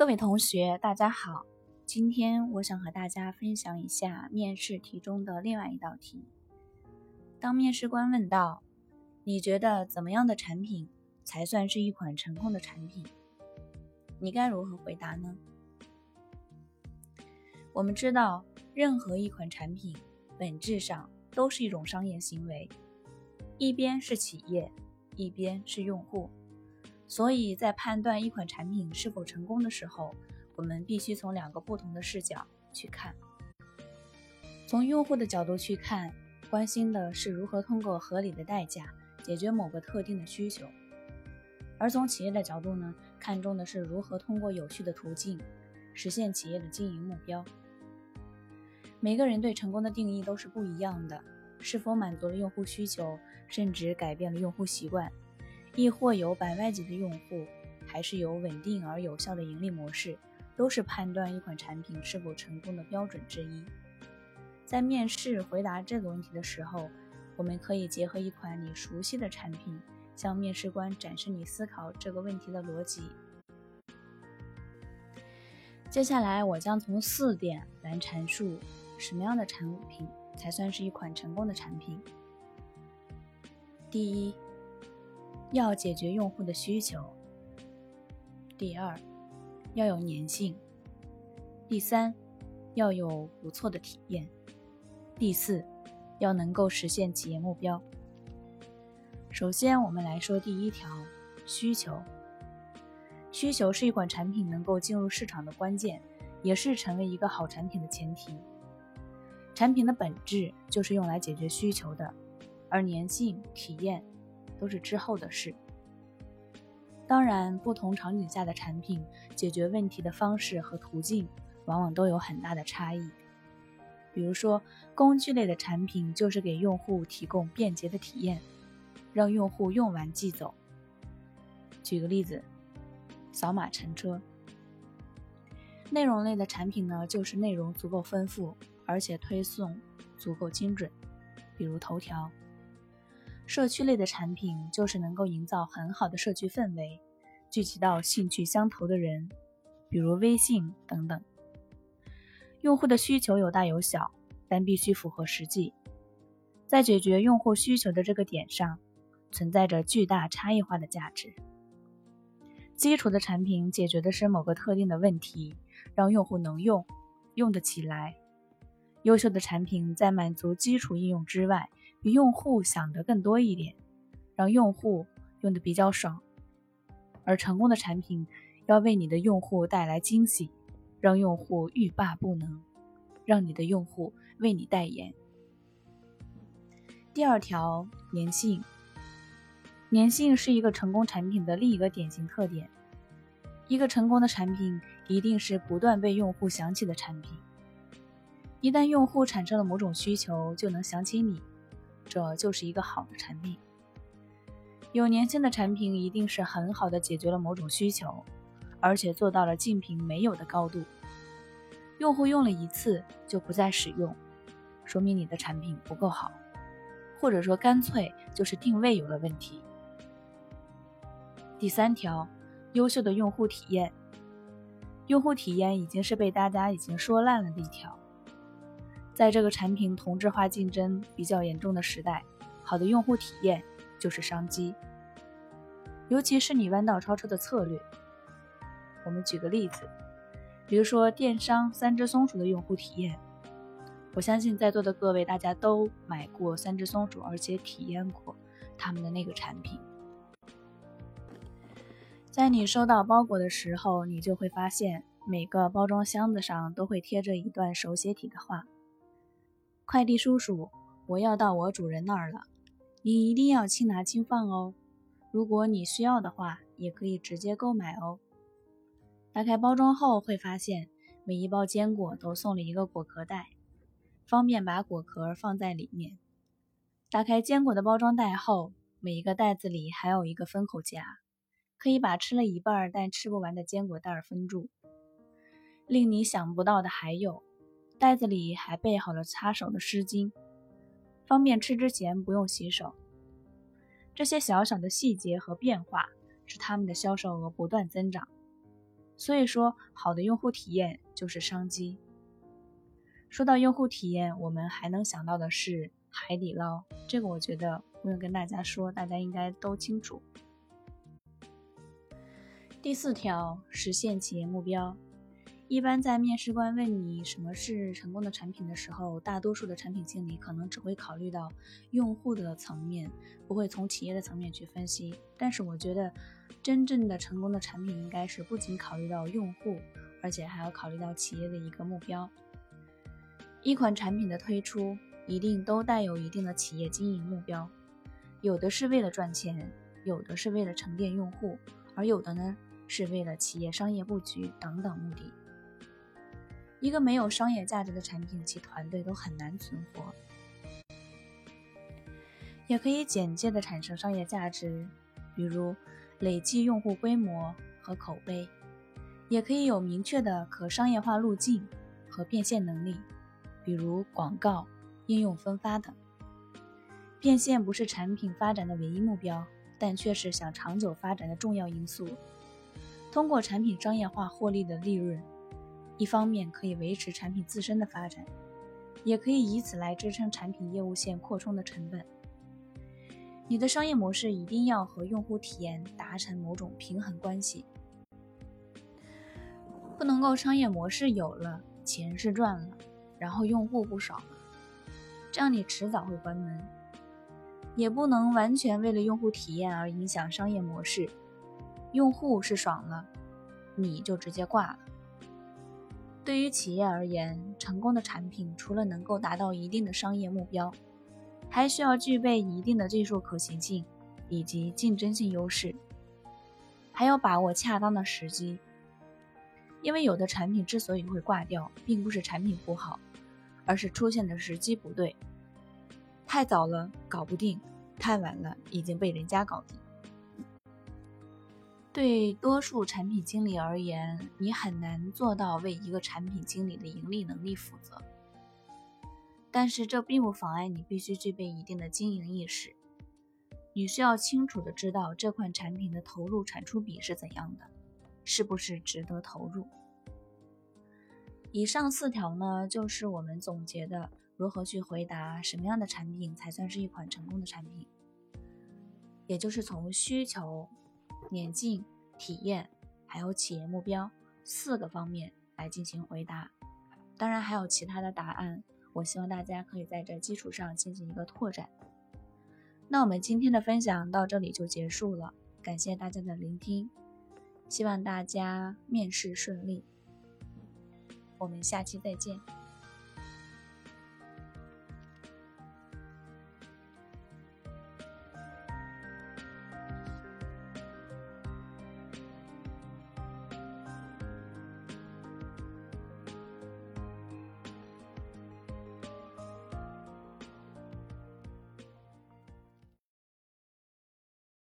各位同学，大家好。今天我想和大家分享一下面试题中的另外一道题。当面试官问到：“你觉得怎么样的产品才算是一款成功的产品？”你该如何回答呢？我们知道，任何一款产品本质上都是一种商业行为，一边是企业，一边是用户。所以在判断一款产品是否成功的时候，我们必须从两个不同的视角去看。从用户的角度去看，关心的是如何通过合理的代价解决某个特定的需求；而从企业的角度呢，看重的是如何通过有序的途径实现企业的经营目标。每个人对成功的定义都是不一样的，是否满足了用户需求，甚至改变了用户习惯。亦或有百万级的用户，还是有稳定而有效的盈利模式，都是判断一款产品是否成功的标准之一。在面试回答这个问题的时候，我们可以结合一款你熟悉的产品，向面试官展示你思考这个问题的逻辑。接下来，我将从四点来阐述什么样的产品才算是一款成功的产品。第一。要解决用户的需求。第二，要有粘性。第三，要有不错的体验。第四，要能够实现企业目标。首先，我们来说第一条：需求。需求是一款产品能够进入市场的关键，也是成为一个好产品的前提。产品的本质就是用来解决需求的，而粘性、体验。都是之后的事。当然，不同场景下的产品解决问题的方式和途径，往往都有很大的差异。比如说，工具类的产品就是给用户提供便捷的体验，让用户用完即走。举个例子，扫码乘车。内容类的产品呢，就是内容足够丰富，而且推送足够精准，比如头条。社区类的产品就是能够营造很好的社区氛围，聚集到兴趣相投的人，比如微信等等。用户的需求有大有小，但必须符合实际。在解决用户需求的这个点上，存在着巨大差异化的价值。基础的产品解决的是某个特定的问题，让用户能用，用得起来。优秀的产品在满足基础应用之外，比用户想的更多一点，让用户用的比较爽。而成功的产品要为你的用户带来惊喜，让用户欲罢不能，让你的用户为你代言。第二条，粘性。粘性是一个成功产品的另一个典型特点。一个成功的产品一定是不断被用户想起的产品。一旦用户产生了某种需求，就能想起你。这就是一个好的产品。有粘性的产品一定是很好的解决了某种需求，而且做到了竞品没有的高度。用户用了一次就不再使用，说明你的产品不够好，或者说干脆就是定位有了问题。第三条，优秀的用户体验。用户体验已经是被大家已经说烂了的一条。在这个产品同质化竞争比较严重的时代，好的用户体验就是商机。尤其是你弯道超车的策略。我们举个例子，比如说电商三只松鼠的用户体验，我相信在座的各位大家都买过三只松鼠，而且体验过他们的那个产品。在你收到包裹的时候，你就会发现每个包装箱子上都会贴着一段手写体的话。快递叔叔，我要到我主人那儿了，你一定要轻拿轻放哦。如果你需要的话，也可以直接购买哦。打开包装后会发现，每一包坚果都送了一个果壳袋，方便把果壳放在里面。打开坚果的包装袋后，每一个袋子里还有一个封口夹，可以把吃了一半但吃不完的坚果袋封住。令你想不到的还有。袋子里还备好了擦手的湿巾，方便吃之前不用洗手。这些小小的细节和变化，使他们的销售额不断增长。所以说，好的用户体验就是商机。说到用户体验，我们还能想到的是海底捞，这个我觉得不用跟大家说，大家应该都清楚。第四条，实现企业目标。一般在面试官问你什么是成功的产品的时候，大多数的产品经理可能只会考虑到用户的层面，不会从企业的层面去分析。但是我觉得，真正的成功的产品应该是不仅考虑到用户，而且还要考虑到企业的一个目标。一款产品的推出一定都带有一定的企业经营目标，有的是为了赚钱，有的是为了沉淀用户，而有的呢是为了企业商业布局等等目的。一个没有商业价值的产品，其团队都很难存活。也可以简介的产生商业价值，比如累计用户规模和口碑；也可以有明确的可商业化路径和变现能力，比如广告、应用分发等。变现不是产品发展的唯一目标，但却是想长久发展的重要因素。通过产品商业化获利的利润。一方面可以维持产品自身的发展，也可以以此来支撑产品业务线扩充的成本。你的商业模式一定要和用户体验达成某种平衡关系，不能够商业模式有了，钱是赚了，然后用户不少了，这样你迟早会关门。也不能完全为了用户体验而影响商业模式，用户是爽了，你就直接挂了。对于企业而言，成功的产品除了能够达到一定的商业目标，还需要具备一定的技术可行性以及竞争性优势，还要把握恰当的时机。因为有的产品之所以会挂掉，并不是产品不好，而是出现的时机不对。太早了搞不定，太晚了已经被人家搞定。对多数产品经理而言，你很难做到为一个产品经理的盈利能力负责。但是这并不妨碍你必须具备一定的经营意识。你需要清楚的知道这款产品的投入产出比是怎样的，是不是值得投入。以上四条呢，就是我们总结的如何去回答什么样的产品才算是一款成功的产品，也就是从需求。眼镜、体验，还有企业目标四个方面来进行回答。当然还有其他的答案，我希望大家可以在这基础上进行一个拓展。那我们今天的分享到这里就结束了，感谢大家的聆听，希望大家面试顺利。我们下期再见。